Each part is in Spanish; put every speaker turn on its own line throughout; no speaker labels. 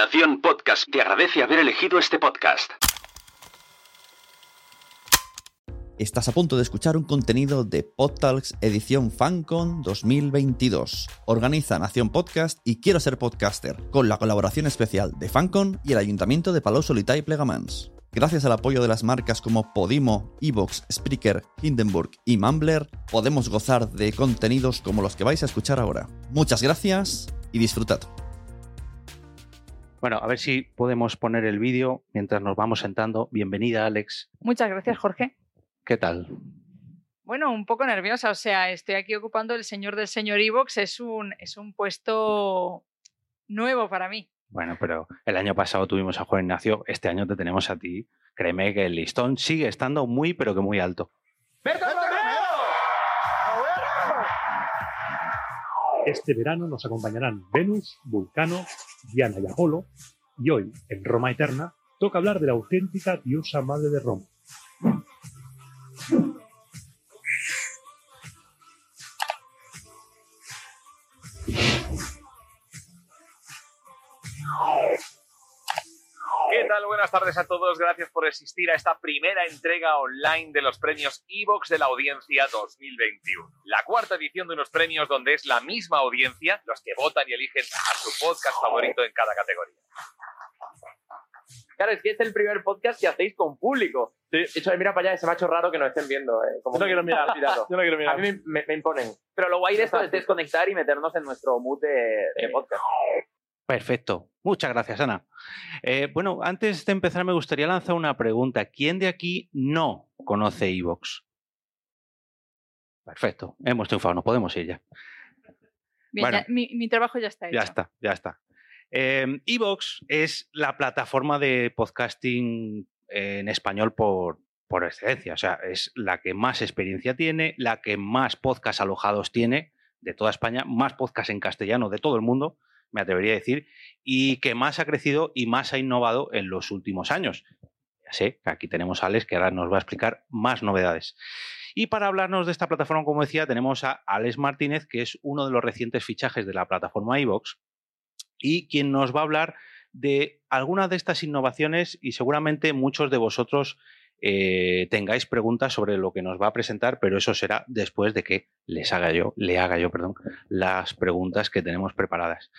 Nación Podcast te agradece haber elegido este podcast.
Estás a punto de escuchar un contenido de PodTalks edición FanCon 2022. Organiza Nación Podcast y Quiero ser podcaster, con la colaboración especial de FanCon y el Ayuntamiento de Palau Solità y Plegamans. Gracias al apoyo de las marcas como Podimo, Evox, Spreaker, Hindenburg y Mumbler, podemos gozar de contenidos como los que vais a escuchar ahora. Muchas gracias y disfrutad.
Bueno, a ver si podemos poner el vídeo mientras nos vamos sentando. Bienvenida, Alex.
Muchas gracias, Jorge.
¿Qué tal?
Bueno, un poco nerviosa, o sea, estoy aquí ocupando el señor del señor Evox, es un, es un puesto nuevo para mí.
Bueno, pero el año pasado tuvimos a Juan Ignacio, este año te tenemos a ti. Créeme que el listón sigue estando muy, pero que muy alto.
Este verano nos acompañarán Venus, Vulcano, Diana y Apolo, y hoy, en Roma Eterna, toca hablar de la auténtica diosa madre de Roma.
Tal? Buenas tardes a todos. Gracias por asistir a esta primera entrega online de los premios Evox de la Audiencia 2021. La cuarta edición de unos premios donde es la misma audiencia los que votan y eligen a su podcast favorito en cada categoría.
Claro, es que es el primer podcast que hacéis con público. De hecho, mira para allá ese macho raro que nos estén viendo. eh, como
Yo no quiero mirar,
tirado.
yo no quiero
A mí me, me- me imponen. Pero lo guay de esto es desconectar y meternos en nuestro mood de, de podcast.
Perfecto. Muchas gracias, Ana. Eh, bueno, antes de empezar me gustaría lanzar una pregunta. ¿Quién de aquí no conoce Evox? Perfecto. Hemos triunfado, nos podemos ir ya.
Bien,
Bueno.
ya- mi, mi trabajo ya está hecho.
Ya está, ya está. Eh, Evox es la plataforma de podcasting en español por, por excelencia. O sea, es la que más experiencia tiene, la que más podcasts alojados tiene de toda España, más podcasts en castellano de todo el mundo, me atrevería a decir, y que más ha crecido y más ha innovado en los últimos años. Ya sé que aquí tenemos a Alex que ahora nos va a explicar más novedades. Y para hablarnos de esta plataforma, como decía, tenemos a Alex Martínez, que es uno de los recientes fichajes de la plataforma iVox y quien nos va a hablar de algunas de estas innovaciones y seguramente muchos de vosotros eh, tengáis preguntas sobre lo que nos va a presentar, pero eso será después de que les haga yo, le haga yo, perdón, las preguntas que tenemos preparadas.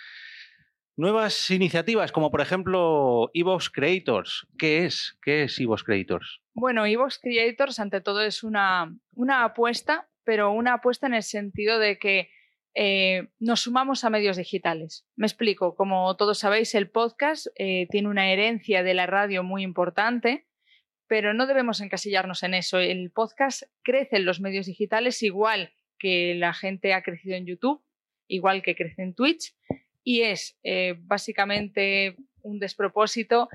Nuevas iniciativas, como por ejemplo Evox Creators. ¿Qué es? ¿Qué es Evox Creators?
Bueno, Evox Creators ante todo es una, una apuesta, pero una apuesta en el sentido de que eh, nos sumamos a medios digitales. Me explico, como todos sabéis, el podcast eh, tiene una herencia de la radio muy importante, pero no debemos encasillarnos en eso. El podcast crece en los medios digitales igual que la gente ha crecido en YouTube, igual que crece en Twitch, y es eh, básicamente un despropósito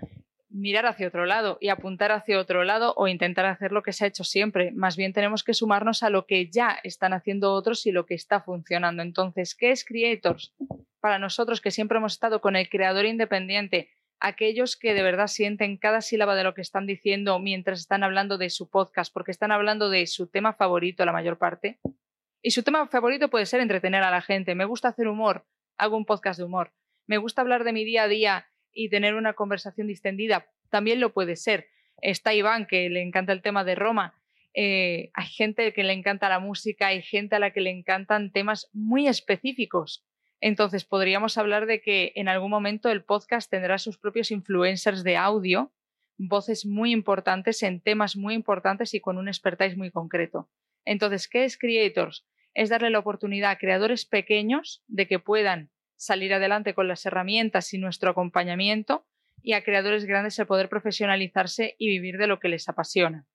mirar hacia otro lado y apuntar hacia otro lado o intentar hacer lo que se ha hecho siempre. Más bien tenemos que sumarnos a lo que ya están haciendo otros y lo que está funcionando. Entonces, ¿qué es Creators? Para nosotros que siempre hemos estado con el creador independiente, aquellos que de verdad sienten cada sílaba de lo que están diciendo mientras están hablando de su podcast, porque están hablando de su tema favorito la mayor parte. Y su tema favorito puede ser entretener a la gente. Me gusta hacer humor, hago un podcast de humor. Me gusta hablar de mi día a día y tener una conversación distendida, también lo puede ser. Está Iván, que le encanta el tema de Roma. Eh, hay gente que le encanta la música, hay gente a la que le encantan temas muy específicos. Entonces podríamos hablar de que en algún momento el podcast tendrá sus propios influencers de audio, voces muy importantes en temas muy importantes y con un expertise muy concreto. Entonces, ¿qué es Creators? Es darle la oportunidad a creadores pequeños de que puedan salir adelante con las herramientas y nuestro acompañamiento y a creadores grandes el poder profesionalizarse y vivir de lo que les apasiona.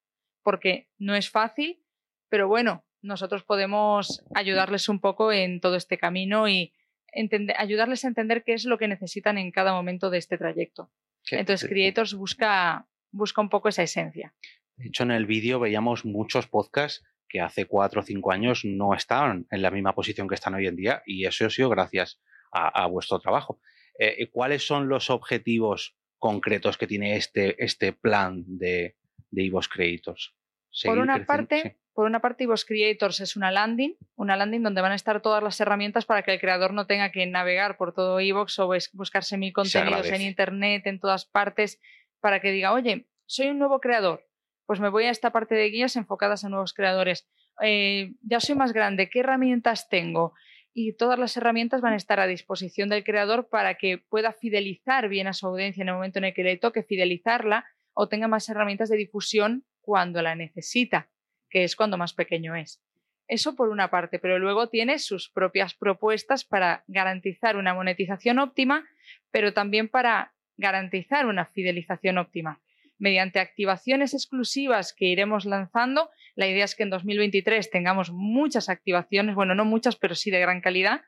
Porque no es fácil, pero bueno, nosotros podemos ayudarles un poco en todo este camino y entender- ayudarles a entender qué es lo que necesitan en cada momento de este trayecto. Entonces, Creators busca, busca un poco esa esencia.
De hecho, en el vídeo veíamos muchos podcasts que hace cuatro o cinco años no estaban en la misma posición que están hoy en día y eso ha sido gracias a, a vuestro trabajo. Eh, ¿Cuáles son los objetivos concretos que tiene este, este plan de, de Evox Creators?
Por una
creciendo,
parte,
sí.
por una parte, Creators es una landing, una landing donde van a estar todas las herramientas para que el creador no tenga que navegar por todo Ivox o bus- buscarse mil contenidos en internet, en todas partes, para que diga, oye, soy un nuevo creador, pues me voy a esta parte de guías enfocadas a nuevos creadores. Eh, ya soy más grande, ¿qué herramientas tengo? Y todas las herramientas van a estar a disposición del creador para que pueda fidelizar bien a su audiencia en el momento en el que le toque fidelizarla o tenga más herramientas de difusión cuando la necesita, que es cuando más pequeño es. Eso por una parte, pero luego tiene sus propias propuestas para garantizar una monetización óptima, pero también para garantizar una fidelización óptima. Mediante activaciones exclusivas que iremos lanzando, la idea es que en 2023 tengamos muchas activaciones, bueno, no muchas, pero sí de gran calidad,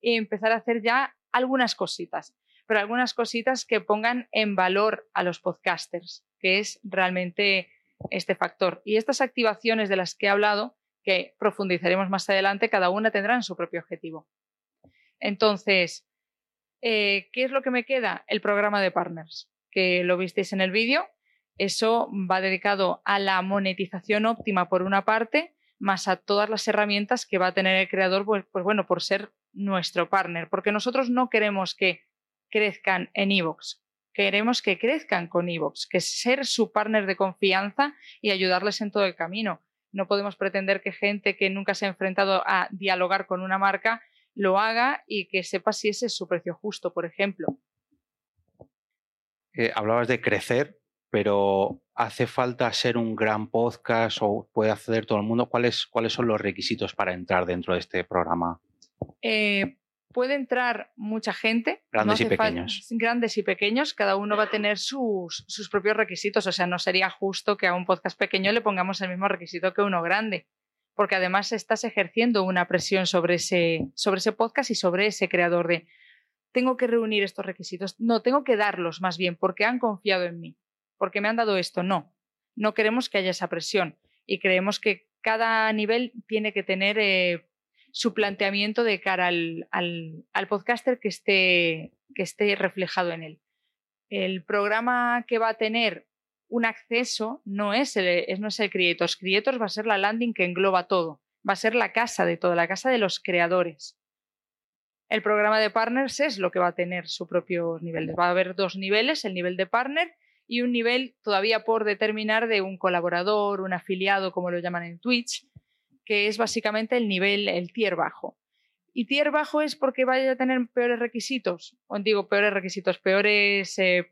y empezar a hacer ya algunas cositas, pero algunas cositas que pongan en valor a los podcasters, que es realmente este factor. Y estas activaciones de las que he hablado, que profundizaremos más adelante, cada una tendrán su propio objetivo. Entonces, eh, ¿qué es lo que me queda? El programa de partners, que lo visteis en el vídeo. Eso va dedicado a la monetización óptima por una parte, más a todas las herramientas que va a tener el creador, pues, pues bueno, por ser nuestro partner, porque nosotros no queremos que crezcan en Evox, queremos que crezcan con Evox, que ser su partner de confianza y ayudarles en todo el camino. No podemos pretender que gente que nunca se ha enfrentado a dialogar con una marca lo haga y que sepa si ese es su precio justo, por ejemplo.
Eh, hablabas de crecer, pero ¿hace falta ser un gran podcast o puede acceder todo el mundo? ¿Cuáles, cuáles son los requisitos para entrar dentro de este programa?
Eh, puede entrar mucha gente.
Grandes y pequeños.
Grandes y pequeños, cada uno va a tener sus, sus propios requisitos. O sea, no sería justo que a un podcast pequeño le pongamos el mismo requisito que uno grande, porque además estás ejerciendo una presión sobre ese, sobre ese podcast y sobre ese creador de tengo que reunir estos requisitos. No, tengo que darlos más bien, porque han confiado en mí, porque me han dado esto. No, no queremos que haya esa presión y creemos que cada nivel tiene que tener eh, su planteamiento de cara al, al- al podcaster que esté, que esté reflejado en él. El programa que va a tener un acceso no es el, no es el. Creators va a ser la landing que engloba todo. Va a ser la casa de todo, la casa de los creadores. El programa de partners es lo que va a tener su propio nivel. Va a haber dos niveles, el nivel de partner y un nivel todavía por determinar de un colaborador, un afiliado, como lo llaman en Twitch, que es básicamente el nivel, el tier bajo. Y tier bajo es porque vaya a tener peores requisitos, o digo peores requisitos, peores eh,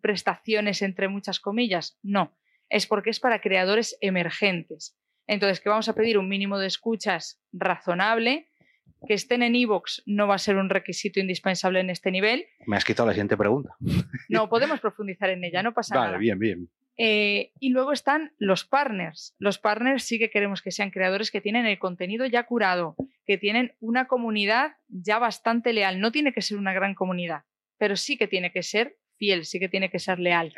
prestaciones entre muchas comillas. No, es porque es para creadores emergentes. Entonces, que vamos a pedir un mínimo de escuchas razonable, que estén en iVoox no va a ser un requisito indispensable en este nivel.
Me has quitado la siguiente pregunta.
No, podemos profundizar en ella, no pasa
Vale,
nada.
bien, bien.
Eh, y luego están los partners. Los partners sí que queremos que sean creadores que tienen el contenido ya curado, que tienen una comunidad ya bastante leal. No tiene que ser una gran comunidad, pero sí que tiene que ser fiel, sí que tiene que ser leal.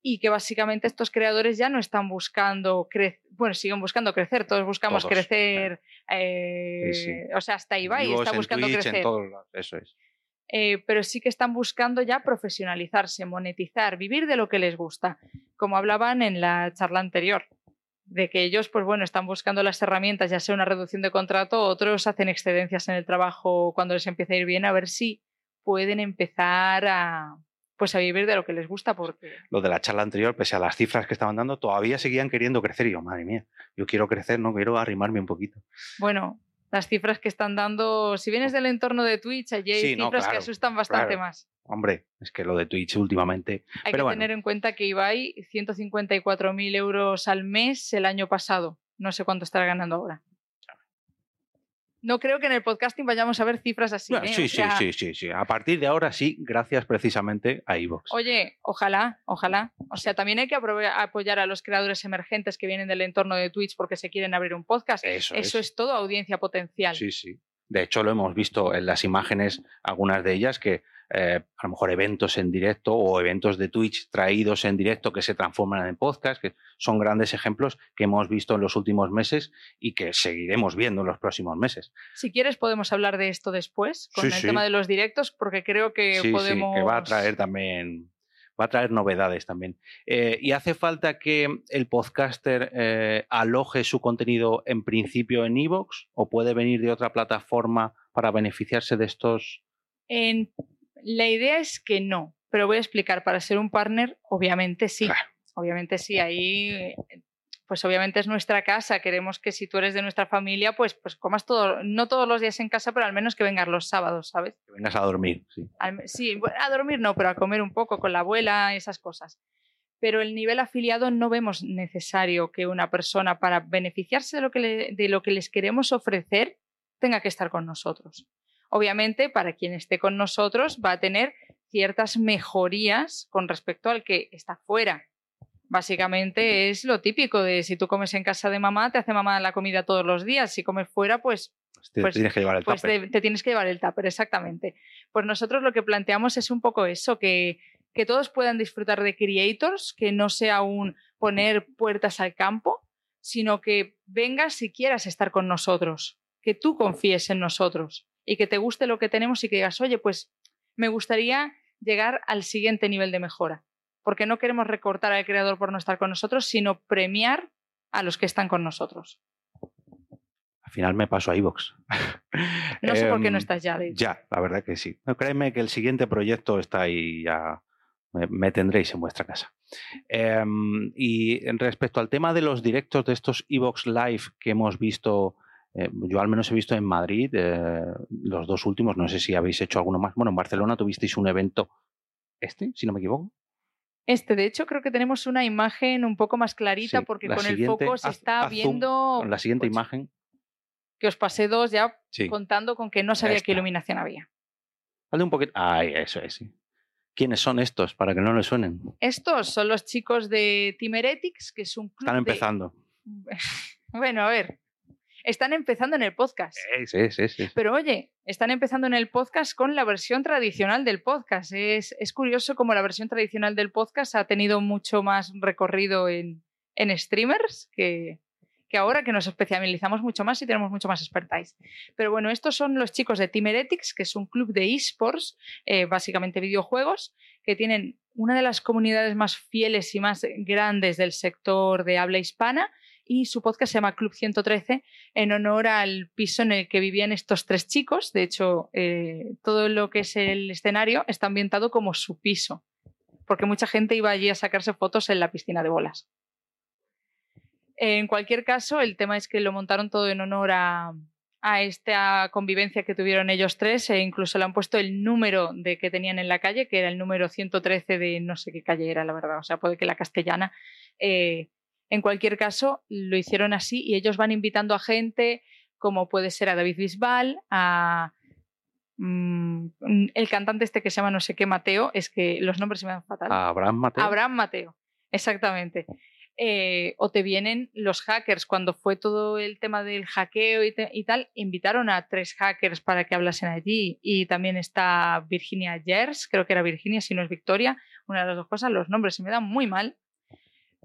Y que básicamente estos creadores ya no están buscando crecer, bueno, siguen buscando crecer, todos buscamos
Todos,
crecer, eh,
Sí, sí.
o sea, hasta Ibai
Vivos
está
en
buscando
Twitch,
crecer
en Eso es.
Eh, pero sí que están buscando ya profesionalizarse, monetizar, vivir de lo que les gusta, como hablaban en la charla anterior, de que ellos, pues bueno, están buscando las herramientas, ya sea una reducción de contrato, otros hacen excedencias en el trabajo cuando les empieza a ir bien, a ver si pueden empezar a pues a vivir de lo que les gusta, porque
Lo de la charla anterior, pese a las cifras que estaban dando, todavía seguían queriendo crecer. Y yo, madre mía, yo quiero crecer, no quiero arrimarme un poquito.
bueno, las cifras que están dando, si vienes del entorno de Twitch, allí hay
Sí, no,
cifras que asustan bastante
claro.
más.
Hombre, es que lo de Twitch últimamente.
Hay
Pero
que
bueno.
tener en cuenta que Ibai, 154.000 euros al mes el año pasado. No sé cuánto estará ganando ahora. No creo que en el podcasting vayamos a ver cifras así.
Bueno,
¿eh?
sí,
O
sí,
sea,
sí, sí, sí. A partir de ahora sí, gracias precisamente a iVoox.
Oye, ojalá, ojalá. O sea, también hay que apoyar a los creadores emergentes que vienen del entorno de Twitch porque se quieren abrir un podcast.
Eso,
Eso es todo audiencia potencial.
Sí, sí. De hecho, lo hemos visto en las imágenes, algunas de ellas, que eh, a lo mejor eventos en directo o eventos de Twitch traídos en directo que se transforman en podcast, que son grandes ejemplos que hemos visto en los últimos meses y que seguiremos viendo en los próximos meses.
Si quieres podemos hablar de esto después, con
Sí,
el
sí.
tema de los directos, porque creo que
sí,
podemos...
sí, que va a traer también va a traer novedades también. Eh, ¿Y hace falta que el podcaster eh, aloje su contenido en principio en Evox o puede venir de otra plataforma para beneficiarse de estos?
En... La idea es que no, pero voy a explicar. Para ser un partner, obviamente sí.
Claro.
Obviamente sí, ahí pues obviamente es nuestra casa, queremos que si tú eres de nuestra familia, pues, pues comas todo, no todos los días en casa, pero al menos que vengas los sábados, ¿sabes?
Que vengas a dormir, sí.
Al- sí, a dormir no, pero a comer un poco con la abuela, esas cosas. Pero el nivel afiliado no vemos necesario que una persona para beneficiarse de lo que, le- de lo que les queremos ofrecer tenga que estar con nosotros. Obviamente, para quien esté con nosotros va a tener ciertas mejorías con respecto al que está fuera. Básicamente es lo típico de si tú comes en casa de mamá, te hace mamá la comida todos los días. Si comes fuera, pues
Pues te
Pues-
tienes que llevar el
pues te tienes que llevar el tupper, exactamente. Pues nosotros lo que planteamos es un poco eso, que, que todos puedan disfrutar de creators, que no sea un poner puertas al campo, sino que vengas si quieras estar con nosotros, que tú confíes en nosotros y que te guste lo que tenemos y que digas, oye, pues me gustaría llegar al siguiente nivel de mejora, porque no queremos recortar al creador por no estar con nosotros, sino premiar a los que están con nosotros.
Al final me paso a iVoox.
No sé por qué no
Em,
estás ya, de hecho.
Ya, la verdad que sí. No, créeme que el siguiente proyecto está ahí ya. Me, me tendréis en vuestra casa. Em, y respecto al tema de los directos de estos Evox Live que hemos visto, eh, yo al menos he visto en Madrid, eh, los dos últimos, no sé si habéis hecho alguno más. Bueno, en Barcelona tuvisteis un evento, este, si no me equivoco.
Este, de hecho, creo que tenemos una imagen un poco más clarita
Sí,
porque con el foco se
haz-
está
haz
viendo.
Con la siguiente
pues,
imagen.
Que os pasé dos ya
Sí.
contando con que no sabía
Esta.
qué iluminación había.
Dale un poquito. Ay, eso es, sí. ¿Quiénes son estos? Para que no les suenen.
Estos son los chicos de Team Heretics, que es un club.
Están
de-
empezando.
Bueno, a ver. Están empezando en el podcast.
Sí, sí, sí, sí.
Pero oye, están empezando en el podcast con la versión tradicional del podcast. Es, es curioso como la versión tradicional del podcast ha tenido mucho más recorrido en, en streamers que, que ahora que nos especializamos mucho más y tenemos mucho más expertise. Pero bueno, estos son los chicos de Team Heretics, que es un club de esports, eh, básicamente videojuegos, que tienen una de las comunidades más fieles y más grandes del sector de habla hispana. Y su podcast se llama Club 113 en honor al piso en el que vivían estos tres chicos. De hecho, eh, todo lo que es el escenario está ambientado como su piso, porque mucha gente iba allí a sacarse fotos en la piscina de bolas. En cualquier caso, el tema es que lo montaron todo en honor a, a esta convivencia que tuvieron ellos tres e incluso le han puesto el número de que tenían en la calle, que era el número 113 de no sé qué calle era, la verdad, o sea, puede que la castellana. Eh, en cualquier caso, lo hicieron así y ellos van invitando a gente como puede ser a David Bisbal, a mm, el cantante este que se llama no sé qué Mateo, es que los nombres se me dan fatal.
A Abraham Mateo.
Abraham Mateo, exactamente. Eh, o te vienen los hackers, cuando fue todo el tema del hackeo y, te- y tal, invitaron a tres hackers para que hablasen allí. Y también está Virginia Gers, creo que era Virginia, si no es Victoria, una de las dos cosas, los nombres se me dan muy mal.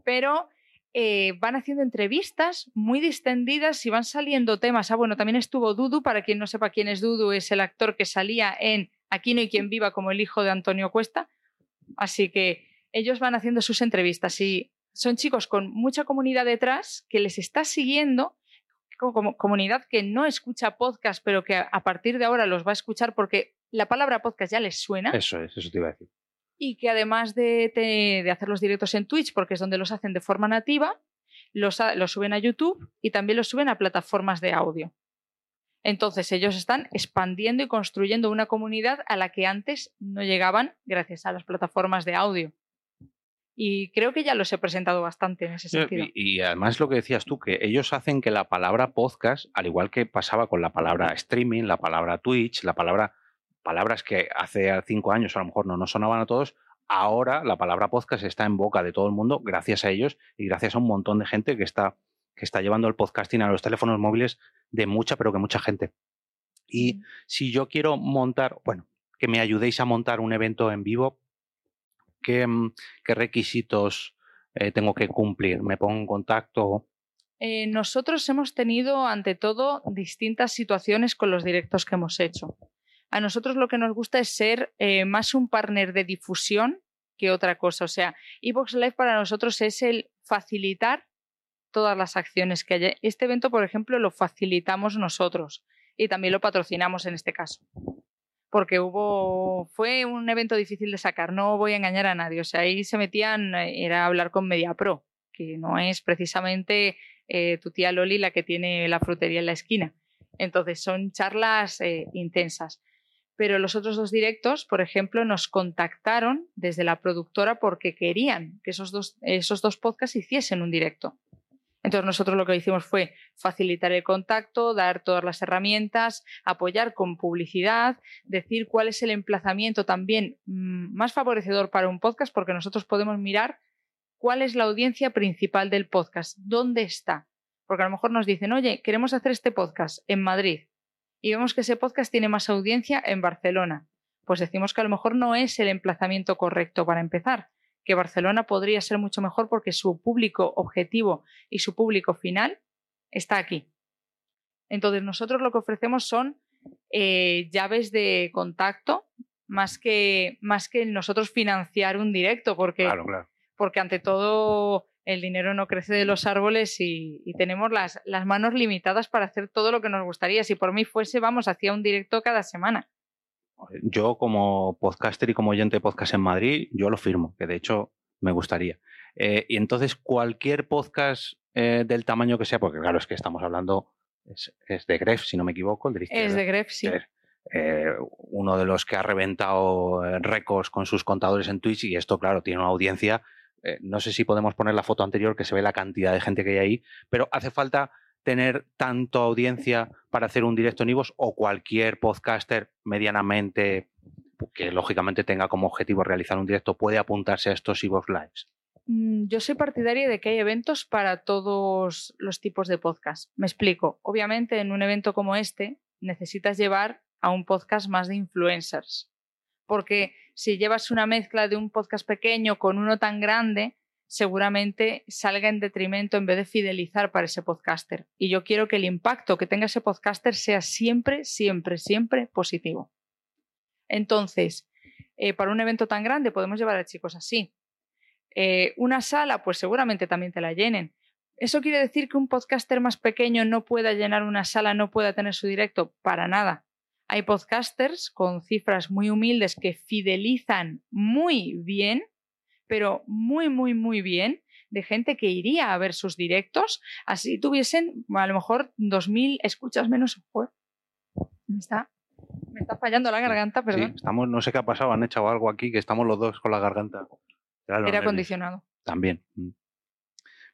Pero eh, van haciendo entrevistas muy distendidas y van saliendo temas. Ah, bueno, también estuvo Dudu, para quien no sepa quién es Dudu, es el actor que salía en Aquí no hay quien viva como el hijo de Antonio Cuesta. Así que ellos van haciendo sus entrevistas y son chicos con mucha comunidad detrás que les está siguiendo, como, comunidad que no escucha podcast, pero que a partir de ahora los va a escuchar porque la palabra podcast ya les suena
Eso es, eso te iba a decir.
Y que además de, de- de hacer los directos en Twitch, porque es donde los hacen de forma nativa, los suben a YouTube y también los suben a plataformas de audio. Entonces ellos están expandiendo y construyendo una comunidad a la que antes no llegaban gracias a las plataformas de audio. Y creo que ya los he presentado bastante en ese sentido.
Y, y además lo que decías tú, que ellos hacen que la palabra podcast, al igual que pasaba con la palabra streaming, la palabra Twitch, la palabra, palabras que hace cinco años a lo mejor no nos sonaban a todos, ahora la palabra podcast está en boca de todo el mundo gracias a ellos y gracias a un montón de gente que está, que está llevando el podcasting a los teléfonos móviles de mucha, pero que mucha gente. Y si yo quiero montar, bueno, que me ayudéis a montar un evento en vivo, ¿qué, mm, qué requisitos eh, tengo que cumplir? ¿Me pongo en contacto?
Eh, nosotros hemos tenido, ante todo, distintas situaciones con los directos que hemos hecho. A nosotros lo que nos gusta es ser eh, más un partner de difusión que otra cosa. O sea, Evox Live para nosotros es el facilitar todas las acciones que haya. Este evento, por ejemplo, lo facilitamos nosotros y también lo patrocinamos en este caso. Porque hubo, fue un evento difícil de sacar, no voy a engañar a nadie. O sea, ahí se metían, eh, era hablar con MediaPro, que no es precisamente eh, tu tía Loli la que tiene la frutería en la esquina. Entonces son charlas intensas. Pero los otros dos directos, por ejemplo, nos contactaron desde la productora porque querían que esos dos, esos dos podcasts hiciesen un directo. Entonces nosotros lo que hicimos fue facilitar el contacto, dar todas las herramientas, apoyar con publicidad, decir cuál es el emplazamiento también mm, más favorecedor para un podcast, porque nosotros podemos mirar cuál es la audiencia principal del podcast, dónde está. Porque a lo mejor nos dicen, oye, queremos hacer este podcast en Madrid y vemos que ese podcast tiene más audiencia en Barcelona. Pues decimos que a lo mejor no es el emplazamiento correcto para empezar que Barcelona podría ser mucho mejor porque su público objetivo y su público final está aquí. Entonces, nosotros lo que ofrecemos son eh, llaves de contacto más que, más que nosotros financiar un directo, porque, porque ante todo el dinero no crece de los árboles y, y, tenemos las, las manos limitadas para hacer todo lo que nos gustaría. Si por mí fuese, vamos, hacía un directo cada semana
yo como podcaster y como oyente de podcast en Madrid, yo lo firmo, que de hecho me gustaría. Eh, y entonces cualquier podcast eh, del tamaño que sea, porque claro, es que estamos hablando, es, de Gref, si no me equivoco. El
es de Gref, sí.
Eh, uno de los que ha reventado récords con sus contadores en Twitch y esto, claro, tiene una audiencia. No sé si podemos poner la foto anterior que se ve la cantidad de gente que hay ahí, pero hace falta tener tanto audiencia para hacer un directo en Ivos o cualquier podcaster medianamente que lógicamente tenga como objetivo realizar un directo puede apuntarse a estos Ivos Lives?
Mm, yo soy partidaria de que hay eventos para todos los tipos de podcast. Me explico. Obviamente, en un evento como este, necesitas llevar a un podcast más de influencers. Porque si llevas una mezcla de un podcast pequeño con uno tan grande, seguramente salga en detrimento en vez de fidelizar para ese podcaster. Y yo quiero que el impacto que tenga ese podcaster sea siempre, siempre, siempre positivo. Entonces, eh, para un evento tan grande podemos llevar a chicos así. Eh, una sala, pues seguramente también te la llenen. ¿Eso quiere decir que un podcaster más pequeño no pueda llenar una sala, no pueda tener su directo? Para nada. Hay podcasters con cifras muy humildes que fidelizan muy bien pero muy, muy, muy bien de gente que iría a ver sus directos, así tuviesen a lo mejor 2.000 escuchas menos. me está, me está fallando la garganta, perdón.
Sí, estamos, no sé qué ha pasado, han echado algo aquí que estamos los dos con la garganta.
Era acondicionado.
También.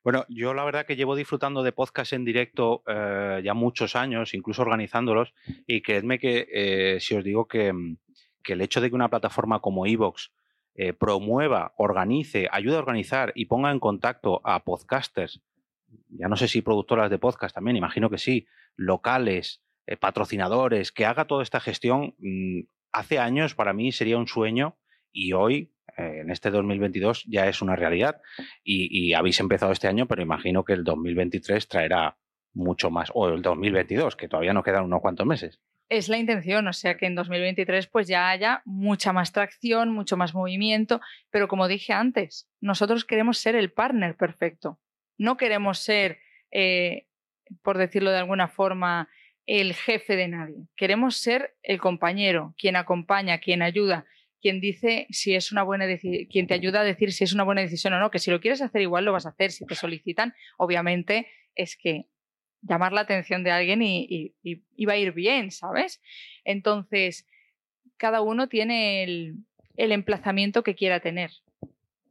Bueno, yo la verdad que llevo disfrutando de podcast en directo eh, ya muchos años, incluso organizándolos, y creedme que eh, si os digo que, mm, que, el hecho de que una plataforma como Evox eh, promueva, organice, ayude a organizar y ponga en contacto a podcasters, ya no sé si productoras de podcast también, imagino que sí, locales, eh, patrocinadores, que haga toda esta gestión, mm, hace años para mí sería un sueño y hoy, en este 2022, ya es una realidad. Y, habéis empezado este año, pero imagino que el 2023 traerá mucho más, o el 2022, que todavía nos quedan unos cuantos meses
es la intención, o sea que en 2023 pues ya haya mucha más tracción, mucho más movimiento, pero como dije antes, nosotros queremos ser el partner perfecto, no queremos ser, eh, por decirlo de alguna forma, el jefe de nadie, queremos ser el compañero, quien acompaña, quien ayuda, quien dice si es una buena te ayuda a decir si es una buena decisión o no, que si lo quieres hacer igual lo vas a hacer, si te solicitan, obviamente es que llamar la atención de alguien y, va a ir bien, ¿sabes? Entonces, cada uno tiene el, emplazamiento que quiera tener.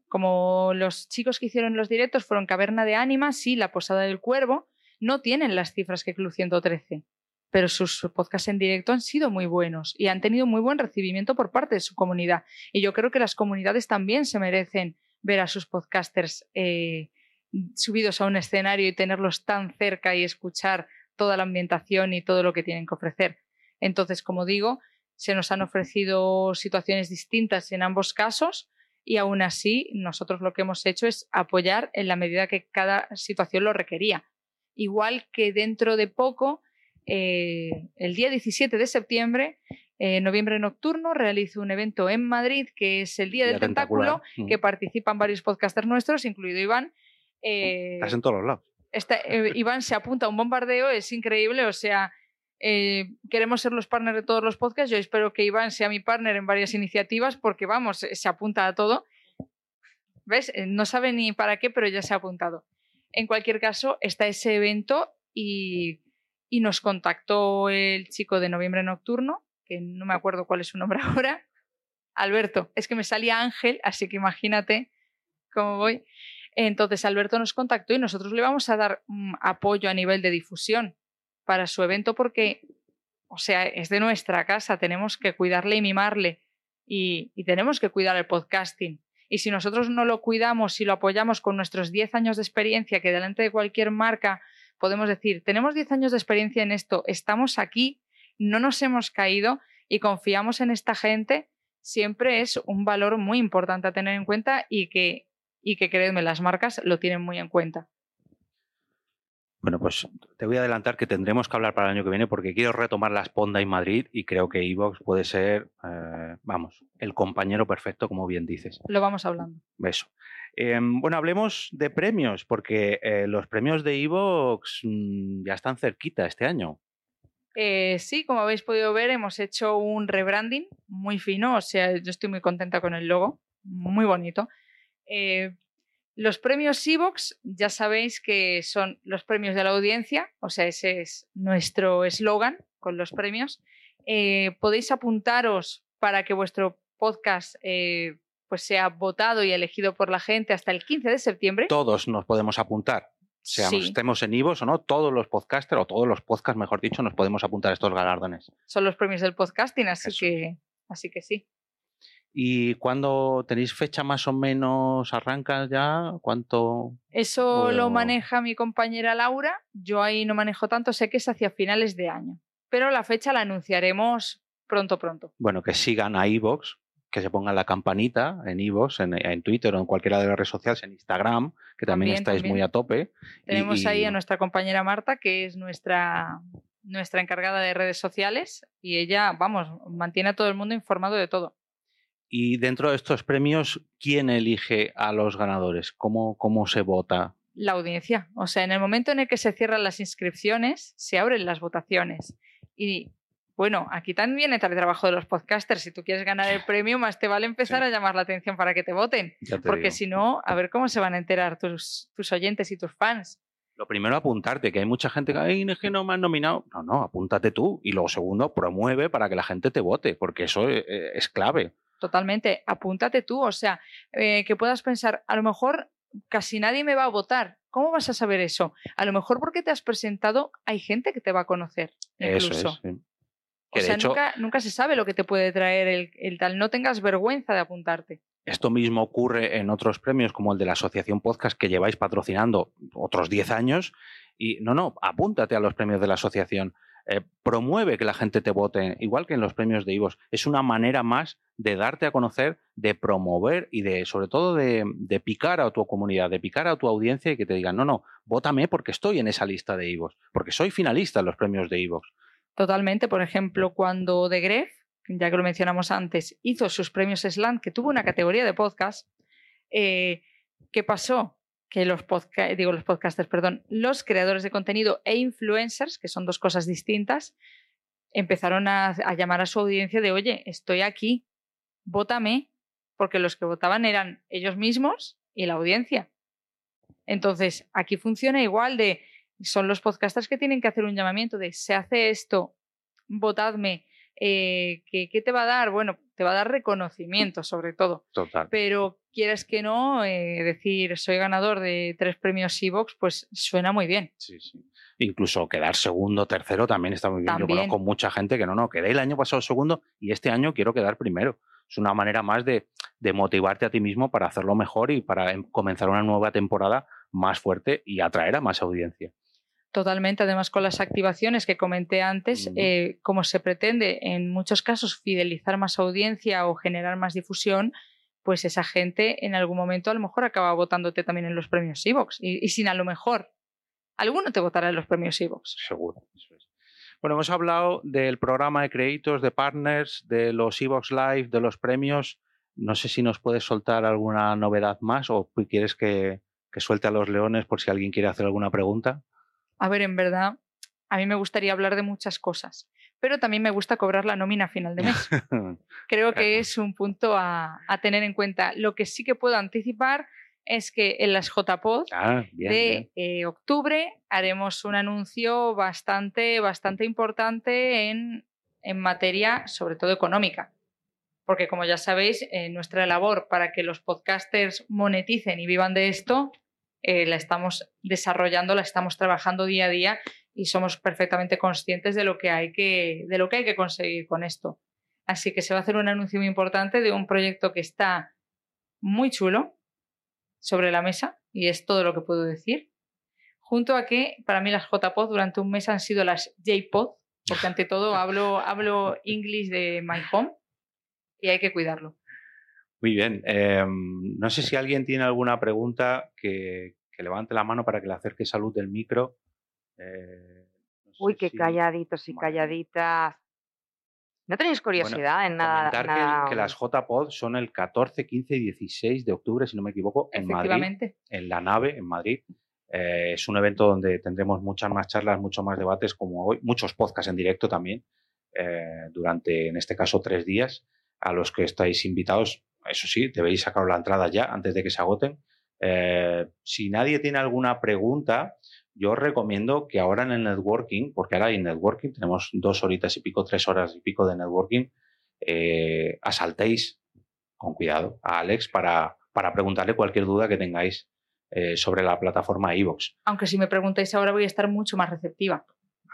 Como los chicos que hicieron los directos fueron Caverna de Ánimas y La Posada del Cuervo, no tienen las cifras que Club 113, pero sus podcasts en directo han sido muy buenos y han tenido muy buen recibimiento por parte de su comunidad. Y yo creo que las comunidades también se merecen ver a sus podcasters eh, subidos a un escenario y tenerlos tan cerca y escuchar toda la ambientación y todo lo que tienen que ofrecer. Entonces, como digo, se nos han ofrecido situaciones distintas en ambos casos y aún así nosotros lo que hemos hecho es apoyar en la medida que cada situación lo requería. Igual que dentro de poco, eh, el día 17 de septiembre, eh, noviembre nocturno, realizo un evento en Madrid que es el Día del Tentáculo,
Tentacular.
que
Mm.
participan varios podcasters nuestros, incluido Iván. Eh,
Estás en todos los lados.
Eh, Iván se apunta a un bombardeo, es increíble, o sea, eh, queremos ser los partners de todos los podcasts, yo espero que Iván sea mi partner en varias iniciativas porque vamos, se apunta a todo. ¿Ves? No sabe ni para qué, pero ya se ha apuntado. En cualquier caso, está ese evento y, y nos contactó el chico de Noviembre Nocturno, que no me acuerdo cuál es su nombre ahora, Alberto. Es que me salía Ángel, así que imagínate cómo voy. Entonces Alberto nos contactó y nosotros le vamos a dar mm, apoyo a nivel de difusión para su evento porque, o sea, es de nuestra casa, tenemos que cuidarle y mimarle y, tenemos que cuidar el podcasting. Y si nosotros no lo cuidamos y lo apoyamos con nuestros 10 años de experiencia, que delante de cualquier marca podemos decir, tenemos 10 años de experiencia en esto, estamos aquí, no nos hemos caído y confiamos en esta gente, siempre es un valor muy importante a tener en cuenta y que, y que creedme, las marcas lo tienen muy en cuenta.
Bueno, pues te voy a adelantar que tendremos que hablar para el año que viene porque quiero retomar la Sponda en Madrid y creo que Evox puede ser, eh, vamos, el compañero perfecto, como bien dices.
Lo vamos hablando.
Eso. Eh, bueno, hablemos de premios, porque eh, los premios de Evox mm, ya están cerquita este año.
Eh, sí, como habéis podido ver, hemos hecho un rebranding muy fino, o sea, yo estoy muy contenta con el logo, muy bonito. Eh, los premios Evox, ya sabéis que son los premios de la audiencia, o sea, ese es nuestro eslogan con los premios. Podéis apuntaros para que vuestro podcast pues sea votado y elegido por la gente hasta el 15 de septiembre.
Todos nos podemos apuntar. Seamos,
Sí.
estemos en Evox o no, todos los podcasters o todos los podcasts, mejor dicho, nos podemos apuntar a estos galardones.
Son los premios del podcasting, así
Eso.
que, así que sí.
¿Y cuándo tenéis fecha más o menos? ¿Arranca ya? ¿Cuánto?
Eso lo maneja mi compañera Laura. Yo ahí no manejo tanto, sé que es hacia finales de año. Pero la fecha la anunciaremos pronto, pronto.
Bueno, que sigan a Evox, que se pongan la campanita en Evox, en, en Twitter o en cualquiera de las redes sociales, en Instagram, que también,
También,
estáis
también.
muy a tope. Y-
Tenemos ahí
y-
a nuestra compañera Marta, que es nuestra, nuestra encargada de redes sociales, y ella, vamos, mantiene a todo el mundo informado de todo.
Y dentro de estos premios, ¿quién elige a los ganadores? ¿Cómo, cómo se vota?
La audiencia. O sea, en el momento en el que se cierran las inscripciones, se abren las votaciones. Y bueno, aquí también entra el trabajo de los podcasters. Si tú quieres ganar el premio, más te vale empezar
Sí.
a llamar la atención para que te voten.
Te
Porque si no, a ver cómo se van a enterar tus, tus oyentes y tus fans.
Lo primero, apuntarte, que hay mucha gente que, ay, es que no me han nominado. No, no, apúntate tú. Y luego, segundo, promueve para que la gente te vote, porque eso eh, eh, es clave.
Totalmente. Apúntate tú. O sea, eh, que puedas pensar, a lo mejor casi nadie me va a votar. ¿Cómo vas a saber eso? A lo mejor porque te has presentado, hay gente que te va a conocer. Incluso.
Eso es. sí. Que
O
de
sea,
hecho,
nunca, nunca se sabe lo que te puede traer el, el tal. No tengas vergüenza de apuntarte.
Esto mismo ocurre en otros premios como el de la Asociación Podcast que lleváis patrocinando otros 10 años. Y no, no, apúntate a los premios de la asociación. Eh, promueve que la gente te vote, igual que en los premios de Ivos. Es una manera más de darte a conocer, de promover y de, sobre todo, de, de picar a tu comunidad, de picar a tu audiencia y que te digan, no, no, vótame porque estoy en esa lista de Ivos, porque soy finalista en los premios de Ivos.
Totalmente. Por ejemplo, cuando The Gref, ya que lo mencionamos antes, hizo sus premios Slant, que tuvo una categoría de podcast, eh, ¿qué pasó? Que los, podca digo, los podcasters, perdón, los creadores de contenido e influencers, que son dos cosas distintas, empezaron a, a llamar a su audiencia de, oye, estoy aquí, vótame, porque los que votaban eran ellos mismos y la audiencia. Entonces, aquí funciona igual de, son los podcasters que tienen que hacer un llamamiento de, se hace esto, votadme, eh, ¿qué, ¿qué te va a dar? Bueno, te va a dar reconocimiento sobre todo,
Total.
pero quieres que no, eh, decir, soy ganador de tres premios Evox, pues suena muy bien.
Sí, sí. Incluso quedar segundo, tercero también está muy bien. Yo
También.
conozco mucha gente que no, no, quedé el año pasado segundo y este año quiero quedar primero. Es una manera más de, de motivarte a ti mismo para hacerlo mejor y para em- comenzar una nueva temporada más fuerte y atraer a más audiencia.
Totalmente, además con las activaciones que comenté antes, eh, como se pretende en muchos casos fidelizar más audiencia o generar más difusión, pues esa gente en algún momento a lo mejor acaba votándote también en los premios Evox. Y, y sin a lo mejor, alguno te votará en los premios Evox.
Seguro. eso es. Bueno, hemos hablado del programa de créditos, de partners, de los Evox Live, de los premios. No sé si nos puedes soltar alguna novedad más o quieres que, que suelte a los leones por si alguien quiere hacer alguna pregunta.
A ver, en verdad, a mí me gustaría hablar de muchas cosas, pero también me gusta cobrar la nómina a final de mes. Creo que es un punto a, a tener en cuenta. Lo que sí que puedo anticipar es que en las JPod
Ah, bien,
de
bien.
eh, octubre haremos un anuncio bastante, bastante importante en, en materia, sobre todo económica. Porque como ya sabéis, eh, nuestra labor para que los podcasters moneticen y vivan de esto, eh, la estamos desarrollando, la estamos trabajando día a día y somos perfectamente conscientes de lo que hay que, de lo que, hay que conseguir con esto. Así que se va a hacer un anuncio muy importante de un proyecto que está muy chulo sobre la mesa y es todo lo que puedo decir. Junto a que para mí las JPod durante un mes han sido las JPod, porque ante todo hablo, hablo inglés de my home y hay que cuidarlo.
Muy bien. Eh, no sé si alguien tiene alguna pregunta que, que levante la mano para que le acerque salud del micro. Eh, no sé
Uy, qué
si-
calladitos y
mía.
calladitas. ¿No tenéis curiosidad en nada?
Comentar que-
nada-
que, las JPod son el 14, 15 y 16 de octubre, si no me equivoco, en Madrid,
Efectivamente.
en la nave, en Madrid. Eh, es un evento donde tendremos muchas más charlas, muchos más debates como hoy, muchos podcasts en directo también, eh, durante, en este caso, tres días, a los que estáis invitados. Eso sí, debéis sacar la entrada ya antes de que se agoten. Eh, si nadie tiene alguna pregunta, yo os recomiendo que ahora en el networking, porque ahora hay networking, tenemos dos horitas y pico, tres horas y pico de networking, eh, asaltéis con cuidado a Alex para, para preguntarle cualquier duda que tengáis eh, sobre la plataforma iVoox.
Aunque si me preguntáis ahora voy a estar mucho más receptiva.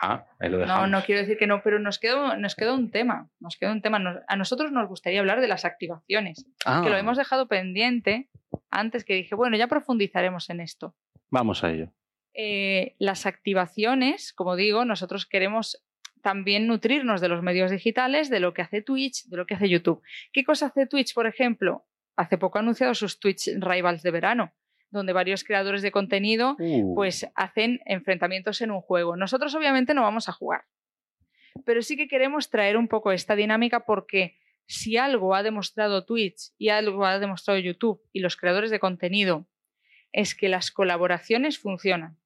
Ah, ahí lo
No, no quiero decir que no, pero nos quedó, nos quedó un tema. Nos quedó un tema. Nos- a nosotros nos gustaría hablar de las activaciones,
Ah,
que lo hemos dejado pendiente antes que dije, bueno, ya profundizaremos en esto.
Vamos a ello.
Eh, las activaciones, como digo, nosotros queremos también nutrirnos de los medios digitales, de lo que hace Twitch, de lo que hace YouTube. ¿Qué cosa hace Twitch, por ejemplo? Hace poco ha anunciado sus Twitch Rivals de verano, donde varios creadores de contenido
Uh,
pues hacen enfrentamientos en un juego. Nosotros obviamente no vamos a jugar, pero sí que queremos traer un poco esta dinámica porque si algo ha demostrado Twitch y algo ha demostrado YouTube y los creadores de contenido es que las colaboraciones funcionan.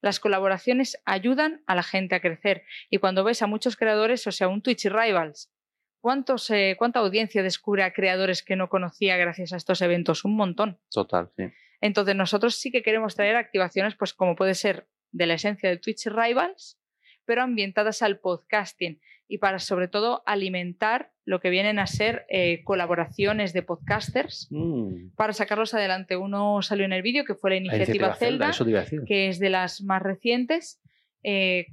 Las colaboraciones ayudan a la gente a crecer y cuando ves a muchos creadores, o sea, un Twitch Rivals, ¿cuántos, eh, ¿cuánta audiencia descubre a creadores que no conocía gracias a estos eventos? Un montón.
total, sí.
Entonces nosotros sí que queremos traer activaciones, pues como puede ser de la esencia del Twitch Rivals, pero ambientadas al podcasting y para sobre todo alimentar lo que vienen a ser eh, colaboraciones de podcasters
Mm,
para sacarlos adelante. Uno salió en el vídeo que fue la
la
iniciativa, Zelda,
eso te iba a decir.
que es de las más recientes, eh,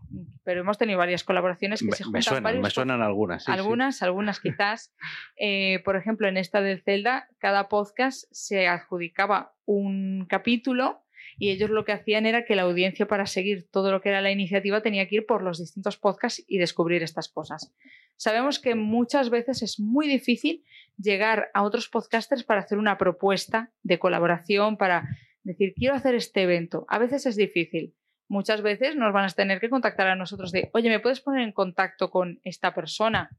pero hemos tenido varias colaboraciones que
Me,
se
me
juntan
suenan,
varios
me suenan algunas. sí, sí.
algunas, algunas quizás. Eh, por ejemplo, en esta del Zelda, cada podcast se adjudicaba un capítulo y ellos lo que hacían era que la audiencia para seguir todo lo que era la iniciativa tenía que ir por los distintos podcasts y descubrir estas cosas. Sabemos que muchas veces es muy difícil llegar a otros podcasters para hacer una propuesta de colaboración, para decir, quiero hacer este evento. A veces es difícil. Muchas veces nos van a tener que contactar a nosotros de, oye, ¿me puedes poner en contacto con esta persona?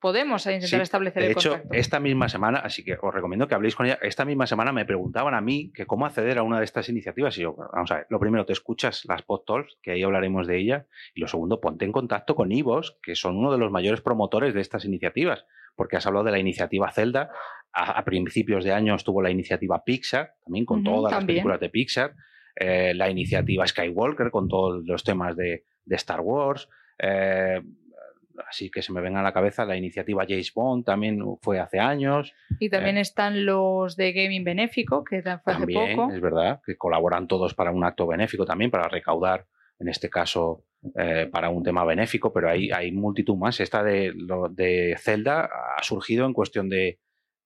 Podemos intentar
Sí,
establecer
De
el
hecho,
contacto.
esta misma semana, así que os recomiendo que habléis con ella. Esta misma semana me preguntaban a mí que cómo acceder a una de estas iniciativas. Y yo, vamos a ver, lo primero, te escuchas las pod talks, que ahí hablaremos de ella. Y lo segundo, ponte en contacto con Ivos, que son uno de los mayores promotores de estas iniciativas. Porque has hablado de la iniciativa Zelda. A, a principios de año estuvo la iniciativa Pixar, también con todas las películas de Pixar. Eh, la iniciativa Skywalker, con todos los temas de, de Star Wars. Eh, así que se me venga a la cabeza la iniciativa James Bond también fue hace años
Y también están los de Gaming Benéfico, que fue hace
también
poco.
es verdad que colaboran todos para un acto benéfico también para recaudar en este caso eh, para un tema benéfico pero hay, hay multitud más esta de, lo, de Zelda ha surgido en cuestión de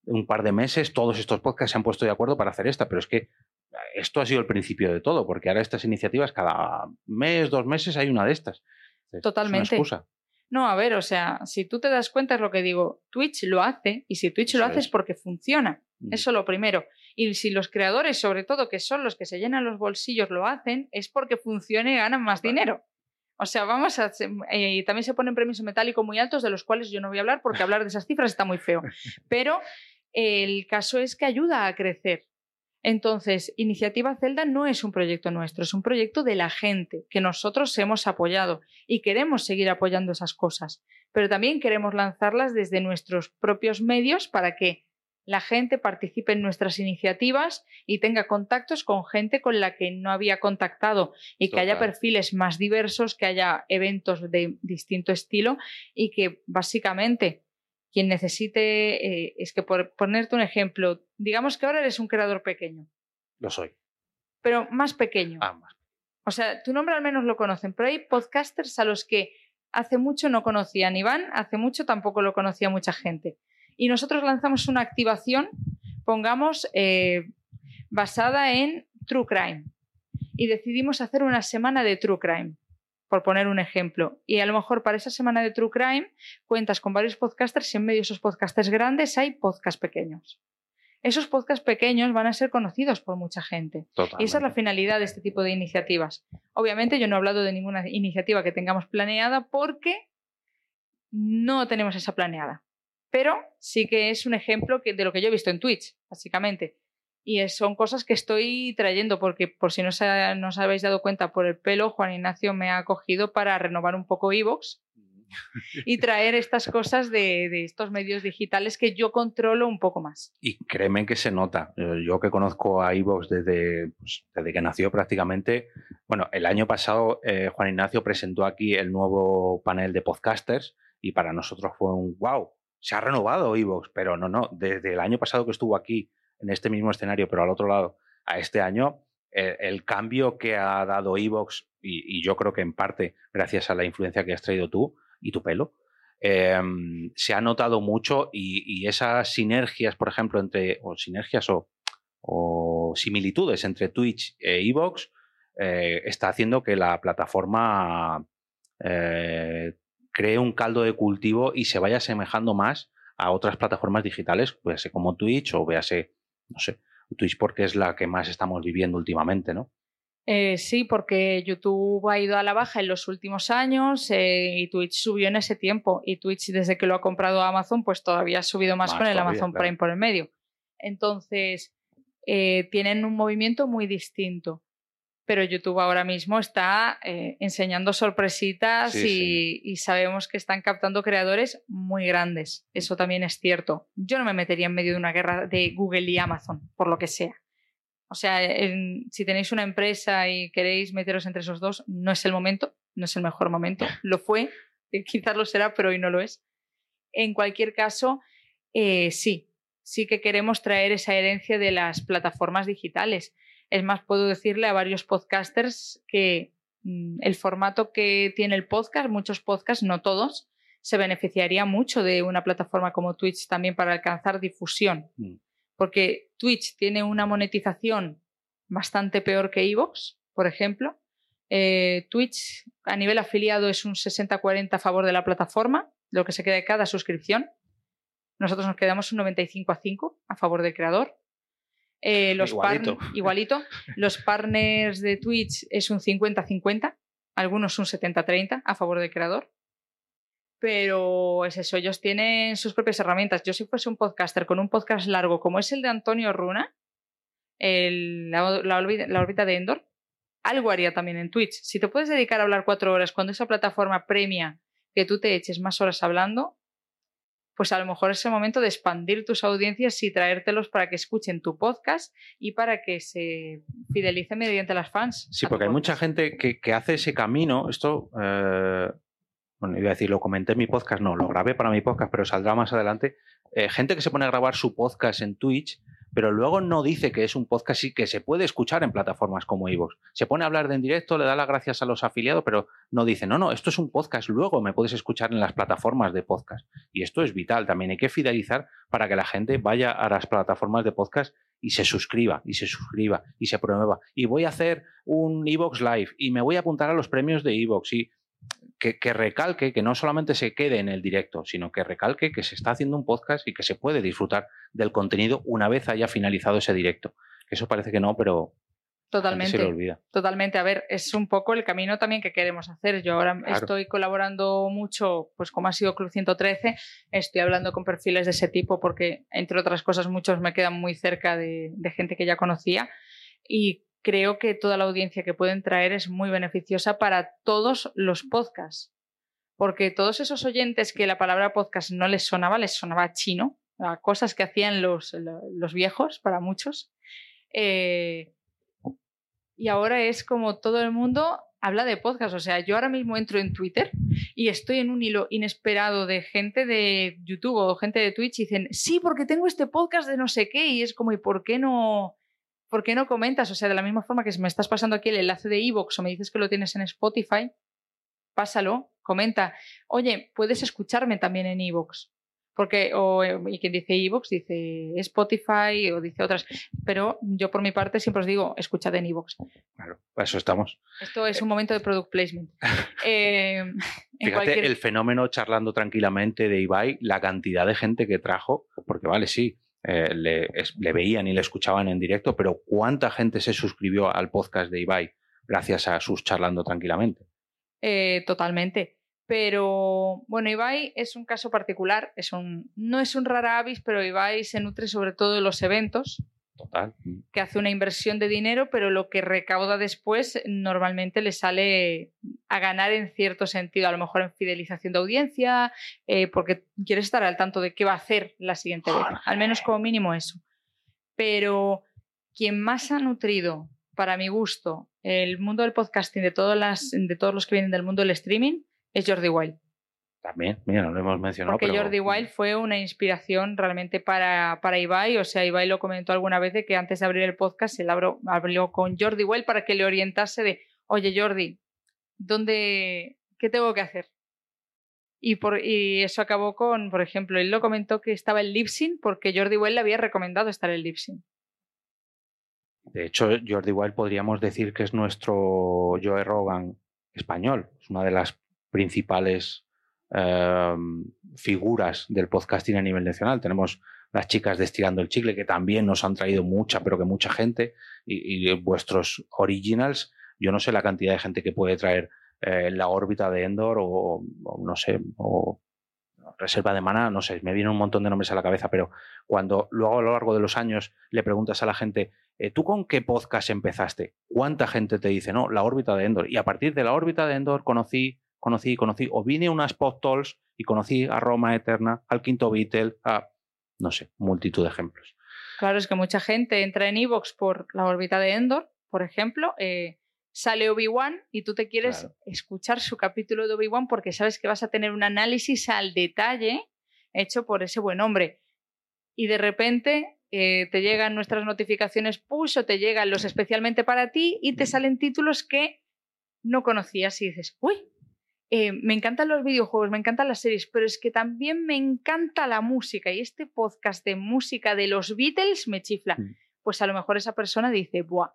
un par de meses todos estos podcasts se han puesto de acuerdo para hacer esta pero es que esto ha sido el principio de todo porque ahora estas iniciativas cada mes dos meses hay una de estas Es
Totalmente.
una excusa.
No, a ver, o sea, si tú te das cuenta es lo que digo, Twitch lo hace y si Twitch
Eso
lo hace
es.
es porque funciona.
Mm.
Eso lo primero. Y si los creadores, sobre todo, que son los que se llenan los bolsillos, lo hacen, es porque funciona y ganan más dinero. O sea, vamos a. eh, también se ponen premios en metálico muy altos, de los cuales yo no voy a hablar porque hablar de esas cifras está muy feo. Pero el caso es que ayuda a crecer. Entonces, Iniciativa Celda no es un proyecto nuestro, es un proyecto de la gente que nosotros hemos apoyado y queremos seguir apoyando esas cosas. Pero también queremos lanzarlas desde nuestros propios medios para que la gente participe en nuestras iniciativas y tenga contactos con gente con la que no había contactado y que haya perfiles más diversos, que haya eventos de distinto estilo y que básicamente quien necesite, eh, es que por ponerte un ejemplo, digamos que ahora eres un creador pequeño,
Lo soy.
pero más pequeño.
Ambas.
O sea, tu nombre al menos lo conocen, pero hay podcasters a los que hace mucho no conocían Iván, hace mucho tampoco lo conocía mucha gente. Y nosotros lanzamos una activación, pongamos, eh, basada en True Crime. Y decidimos hacer una semana de True Crime, por poner un ejemplo. Y a lo mejor para esa semana de True Crime cuentas con varios podcasters y en medio de esos podcasters grandes hay podcasts pequeños. Esos podcasts pequeños van a ser conocidos por mucha gente. Y esa es la finalidad de este tipo de iniciativas. Obviamente yo no he hablado de ninguna iniciativa que tengamos planeada porque no tenemos esa planeada. Pero sí que es un ejemplo que, de lo que yo he visto en Twitch, básicamente. Y son cosas que estoy trayendo porque, por si no, os habéis dado cuenta por el pelo, Juan Ignacio me ha cogido para renovar un poco Evox y traer estas cosas de, de estos medios digitales que yo controlo un poco más.
Y créeme que se nota. Eh, Yo que conozco a Ivox desde, pues, desde que nació prácticamente. Bueno, el año pasado eh, Juan Ignacio presentó aquí el nuevo panel de podcasters y para nosotros fue un wow. Se ha renovado Ivox, pero no, no. Desde el año pasado que estuvo aquí en este mismo escenario, pero al otro lado, a este año, eh, el cambio que ha dado Ivox, y, yo creo que en parte gracias a la influencia que has traído tú y tu pelo, eh, se ha notado mucho y, esas sinergias, por ejemplo, entre, o sinergias o, o similitudes entre Twitch e Evox, eh, está haciendo que la plataforma eh, cree un caldo de cultivo y se vaya asemejando más a otras plataformas digitales, véase como Twitch o véase, no sé, Twitch porque es la que más estamos viviendo últimamente, ¿no?
Eh, sí, porque YouTube ha ido a la baja en los últimos años eh, y Twitch subió en ese tiempo. Y Twitch, desde que lo ha comprado Amazon, pues todavía ha subido más,
Más
con el
todavía,
Amazon
claro.
Prime por el medio. Entonces, eh, tienen un movimiento muy distinto. Pero YouTube ahora mismo está eh, enseñando sorpresitas
Sí,
y,
sí.
y sabemos que están captando creadores muy grandes. Eso también es cierto. Yo no me metería en medio de una guerra de Google y Amazon, por lo que sea. O sea, en- si tenéis una empresa y queréis meteros entre esos dos, no es el momento, no es el mejor momento. Lo fue, eh, quizás lo será, pero hoy no lo es. En cualquier caso, eh, sí, sí que queremos traer esa herencia de las plataformas digitales. Es más, puedo decirle a varios podcasters que mm, el formato que tiene el podcast, muchos podcasts, no todos, se beneficiaría mucho de una plataforma como Twitch también para alcanzar difusión.
Mm.
Porque Twitch tiene una monetización bastante peor que Evox, por ejemplo. Eh, Twitch a nivel afiliado es un 60-40 a favor de la plataforma, lo que se queda de cada suscripción. Nosotros nos quedamos un 95 a 5 a favor del creador. Eh, los
Igualito.
Los partners de Twitch es un 50-50, algunos un 70-30 a favor del creador. Pero es eso, ellos tienen sus propias herramientas. Yo si fuese un podcaster con un podcast largo como es el de Antonio Runa, el- la, la órbita- la órbita de Endor, algo haría también en Twitch. Si te puedes dedicar a hablar cuatro horas cuando esa plataforma premia que tú te eches más horas hablando, pues a lo mejor es el momento de expandir tus audiencias y traértelos para que escuchen tu podcast y para que se fidelicen mediante las fans.
Sí, porque hay mucha gente que, que hace ese camino. Esto, eh, bueno, iba a decir, lo comenté en mi podcast, no, lo grabé para mi podcast, pero saldrá más adelante. Eh, gente que se pone a grabar su podcast en Twitch, pero luego no dice que es un podcast y que se puede escuchar en plataformas como iVoox. Se pone a hablar de en directo, le da las gracias a los afiliados, pero no dice, no, no, esto es un podcast, luego me puedes escuchar en las plataformas de podcast. Y esto es vital, también hay que fidelizar para que la gente vaya a las plataformas de podcast y se suscriba, y se suscriba, y se promueva. Y voy a hacer un Evox Live, y me voy a apuntar a los premios de Evox, y que, que recalque, que no solamente se quede en el directo, sino que recalque que se está haciendo un podcast y que se puede disfrutar del contenido una vez haya finalizado ese directo. Eso parece que no, pero
Totalmente.
Se le olvida.
Totalmente. A ver, es un poco el camino también que queremos hacer. Yo ahora
Claro.
estoy colaborando mucho, pues como ha sido Club 113, estoy hablando con perfiles de ese tipo porque, entre otras cosas, muchos me quedan muy cerca de, de gente que ya conocía y creo que toda la audiencia que pueden traer es muy beneficiosa para todos los podcasts. Porque todos esos oyentes que la palabra podcast no les sonaba, les sonaba chino, a cosas que hacían los, los viejos para muchos. Eh, y ahora es como todo el mundo habla de podcast. O sea, yo ahora mismo entro en Twitter y estoy en un hilo inesperado de gente de YouTube o gente de Twitch y dicen, sí, porque tengo este podcast de no sé qué. Y es como, ¿y por qué no? ¿Por qué no comentas? O sea, de la misma forma que si me estás pasando aquí el enlace de Evox o me dices que lo tienes en Spotify, pásalo, comenta. Oye, puedes escucharme también en Evox. Porque, o, eh, y quien dice Evox dice Spotify o dice otras. Pero yo por mi parte siempre os digo, escuchad en Evox.
Claro, para eso estamos.
Esto es un momento de product placement. Eh,
Fíjate
cualquier-
el fenómeno charlando tranquilamente de Ibai, la cantidad de gente que trajo, porque vale, sí, eh, le, le veían y le escuchaban en directo, pero ¿cuánta gente se suscribió al podcast de Ibai gracias a sus charlando tranquilamente?
Eh, totalmente. Pero bueno, Ibai es un caso particular, es un, no es un rara avis, pero Ibai se nutre sobre todo de los eventos,
Total.
que hace una inversión de dinero, pero lo que recauda después normalmente le sale a ganar en cierto sentido, a lo mejor en fidelización de audiencia, eh, porque quiere estar al tanto de qué va a hacer la siguiente vez, al menos como mínimo eso. Pero quien más ha nutrido, para mi gusto, el mundo del podcasting de, todas las, de todos los que vienen del mundo del streaming es Jordi Wild.
También, mira, no lo hemos mencionado.
Porque
pero-
Jordi Wild fue una inspiración realmente para, para Ibai. O sea, Ibai lo comentó alguna vez de que antes de abrir el podcast, él habló, habló con Jordi Wild para que le orientase de, oye Jordi, ¿dónde, ¿qué tengo que hacer? Y, por, y eso acabó con, por ejemplo, él lo comentó que estaba en Lipsyn porque Jordi Wild le había recomendado estar en Lipsyn.
De hecho, Jordi Wild podríamos decir que es nuestro Joe Rogan español. Es una de las principales eh, figuras del podcasting a nivel nacional. Tenemos las chicas de Estirando el Chicle, que también nos han traído mucha, pero que mucha gente. Y, vuestros originals, yo no sé la cantidad de gente que puede traer eh, la órbita de Endor o, o no sé, o Reserva de Maná, no sé, me vienen un montón de nombres a la cabeza, pero cuando luego a lo largo de los años le preguntas a la gente, eh, ¿tú con qué podcast empezaste? ¿Cuánta gente te dice, no, la órbita de Endor? Y a partir de la órbita de Endor conocí, conocí, conocí, o vine a unas podtalks y conocí a Roma Eterna, al Quinto Beatle, a, no sé, multitud de ejemplos.
Claro, es que mucha gente entra en Evox por la órbita de Endor, por ejemplo. eh, sale Obi-Wan y tú te quieres
Claro.
escuchar su capítulo de Obi-Wan porque sabes que vas a tener un análisis al detalle hecho por ese buen hombre. Y de repente eh, te llegan nuestras notificaciones push o te llegan los especialmente para ti y te salen títulos que no conocías y dices, uy, eh, me encantan los videojuegos, me encantan las series, pero es que también me encanta la música y este podcast de música de los Beatles me chifla.
Mm.
Pues a lo mejor esa persona dice, ¡buah!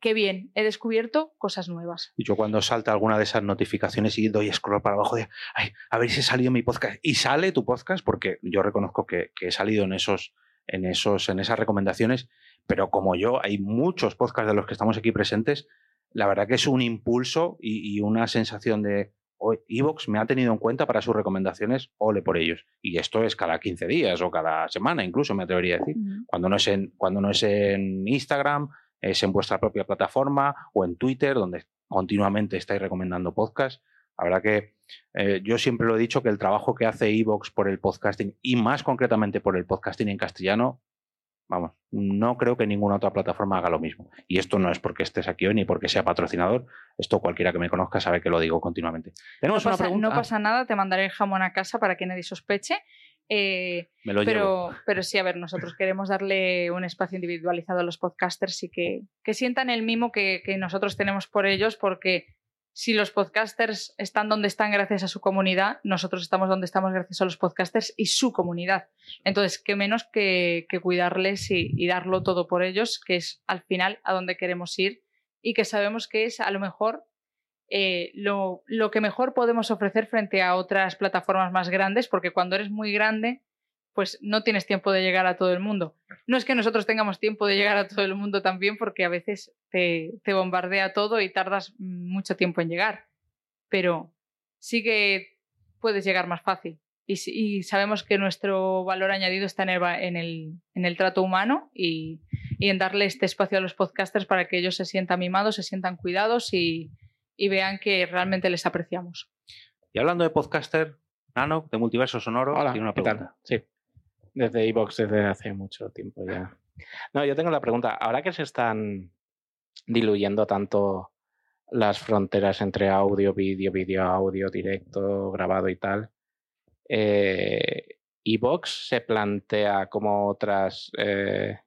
Qué bien, he descubierto cosas nuevas.
Y yo cuando salta alguna de esas notificaciones y doy scroll para abajo de, ay, a ver si ha salido mi podcast. Y sale tu podcast, porque yo reconozco que, que he salido en esos, en esos, en esas recomendaciones, pero como yo, hay muchos podcasts de los que estamos aquí presentes, la verdad que es un impulso y, y una sensación de, Evox me ha tenido en cuenta para sus recomendaciones, ole por ellos. Y esto es cada 15 días o cada semana, incluso me atrevería a decir. Cuando no es en, cuando no es en Instagram, es en vuestra propia plataforma o en Twitter, donde continuamente estáis recomendando podcasts. La verdad que eh, yo siempre lo he dicho que el trabajo que hace Evox por el podcasting y más concretamente por el podcasting en castellano, vamos, no creo que ninguna otra plataforma haga lo mismo. Y esto no es porque estés aquí hoy ni porque sea patrocinador. Esto cualquiera que me conozca sabe que lo digo continuamente. Tenemos
No
una
pasa,
pregunta.
no pasa nada, te mandaré el jamón a casa para que nadie sospeche. Eh,
me lo llevo.
pero, pero sí, a ver, nosotros queremos darle un espacio individualizado a los podcasters y que, que sientan el mimo que, que nosotros tenemos por ellos, porque si los podcasters están donde están gracias a su comunidad, nosotros estamos donde estamos gracias a los podcasters y su comunidad. Entonces, qué menos que, cuidarles y, darlo todo por ellos, que es al final a donde queremos ir y que sabemos que es a lo mejor eh, lo que mejor podemos ofrecer frente a otras plataformas más grandes, porque cuando eres muy grande, pues no tienes tiempo de llegar a todo el mundo. No es que nosotros tengamos tiempo de llegar a todo el mundo también, porque a veces te, te bombardea todo y tardas mucho tiempo en llegar. Pero sí que puedes llegar más fácil. Y, y sabemos que nuestro valor añadido está en el, va- en el, en el trato humano y, y en darle este espacio a los podcasters para que ellos se sientan mimados, se sientan cuidados y, y vean que realmente les apreciamos.
Y hablando de podcaster, Nano, de Multiverso Sonoro,
Hola,
tiene una
¿qué
pregunta.
tal? Sí, desde iVoox desde hace mucho tiempo ya. No, yo tengo la pregunta, ahora que se están diluyendo tanto las fronteras entre audio, vídeo, vídeo, audio, directo, grabado y tal, eh, ¿iVoox se plantea como otras eh,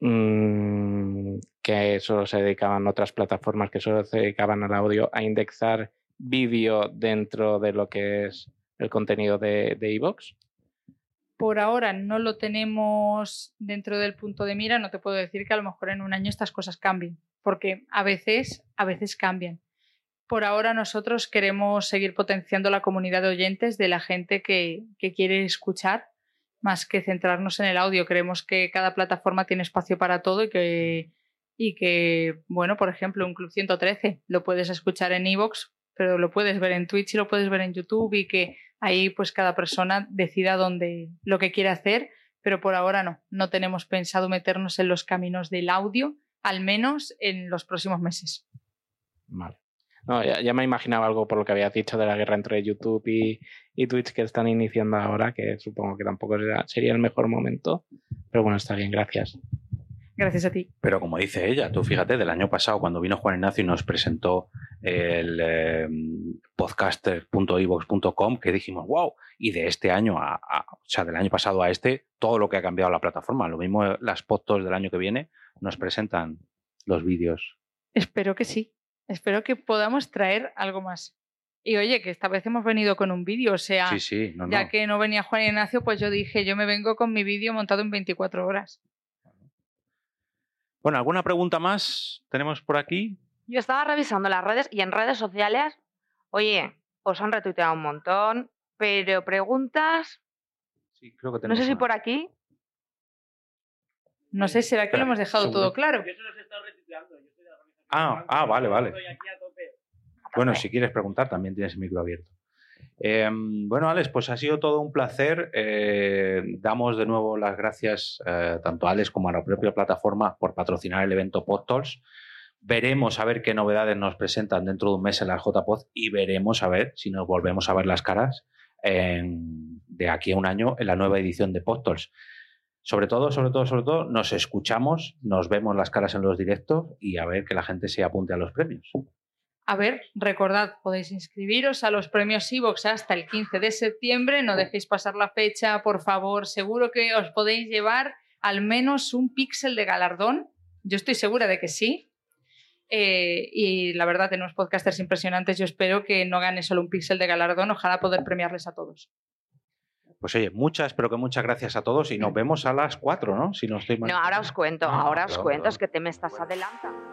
mm, que solo se dedicaban otras plataformas que solo se dedicaban al audio a indexar vídeo dentro de lo que es el contenido de iVoox?
Por ahora no lo tenemos dentro del punto de mira, no te puedo decir que a lo mejor en un año estas cosas cambien, porque a veces, a veces cambian. Por ahora nosotros queremos seguir potenciando la comunidad de oyentes de la gente que, que quiere escuchar, más que centrarnos en el audio. Creemos que cada plataforma tiene espacio para todo y que, y que bueno, por ejemplo, un Club 113 lo puedes escuchar en iVoox, pero lo puedes ver en Twitch y lo puedes ver en YouTube y que ahí pues cada persona decida dónde lo que quiere hacer, pero por ahora no, no tenemos pensado meternos en los caminos del audio, al menos en los próximos meses.
Vale. No, ya, ya me imaginaba algo por lo que habías dicho de la guerra entre YouTube y, Twitch que están iniciando ahora, que supongo que tampoco sería el mejor momento. Pero bueno, está bien, gracias.
Gracias a ti.
Pero como dice ella, tú fíjate, del año pasado, cuando vino Juan Ignacio y nos presentó el eh, podcaster.ivox.com, que dijimos, wow, y de este año, a, a- o sea, del año pasado a este, todo lo que ha cambiado la plataforma. Lo mismo las podcasts del año que viene nos presentan los vídeos.
Espero que sí. Espero que podamos traer algo más. Y oye, que esta vez hemos venido con un vídeo, o sea,
Sí, sí, no, no.
ya que no venía Juan Ignacio, pues yo dije, yo me vengo con mi vídeo montado en 24 horas.
Bueno, ¿alguna pregunta más tenemos por aquí?
Yo estaba revisando las redes y en redes sociales, oye, os han retuiteado un montón, pero preguntas,
Sí, creo que
no
tenemos
sé si
una.
por aquí.
No sé, ¿será que lo hemos dejado
seguro.
todo claro?
Ah, ah, vale, vale. Bueno, si quieres preguntar, también tienes el micro abierto. Eh, bueno, Alex, pues ha sido todo un placer. Eh, damos de nuevo las gracias eh, tanto a Alex como a la propia plataforma por patrocinar el evento PodTalks. Veremos a ver qué novedades nos presentan dentro de un mes en la JPod y veremos a ver si nos volvemos a ver las caras de aquí a un año en la nueva edición de PodTalks. Sobre todo, sobre todo, sobre todo, nos escuchamos, nos vemos las caras en los directos y a ver que la gente se apunte a los premios.
A ver, recordad, podéis inscribiros a los premios Evox hasta el 15 de septiembre. No dejéis pasar la fecha, por favor. Seguro que os podéis llevar al menos un píxel de galardón. Yo estoy segura de que sí. Eh, y la verdad, tenemos podcasters impresionantes. Yo espero que no gane solo un píxel de galardón. Ojalá poder premiarles a todos.
Pues oye, muchas, pero que muchas gracias a todos y nos vemos a las 4, ¿no? Si no estoy mal.
No, ahora os cuento,
Ah,
ahora os
claro,
cuento,
claro.
es que te me estás adelantando.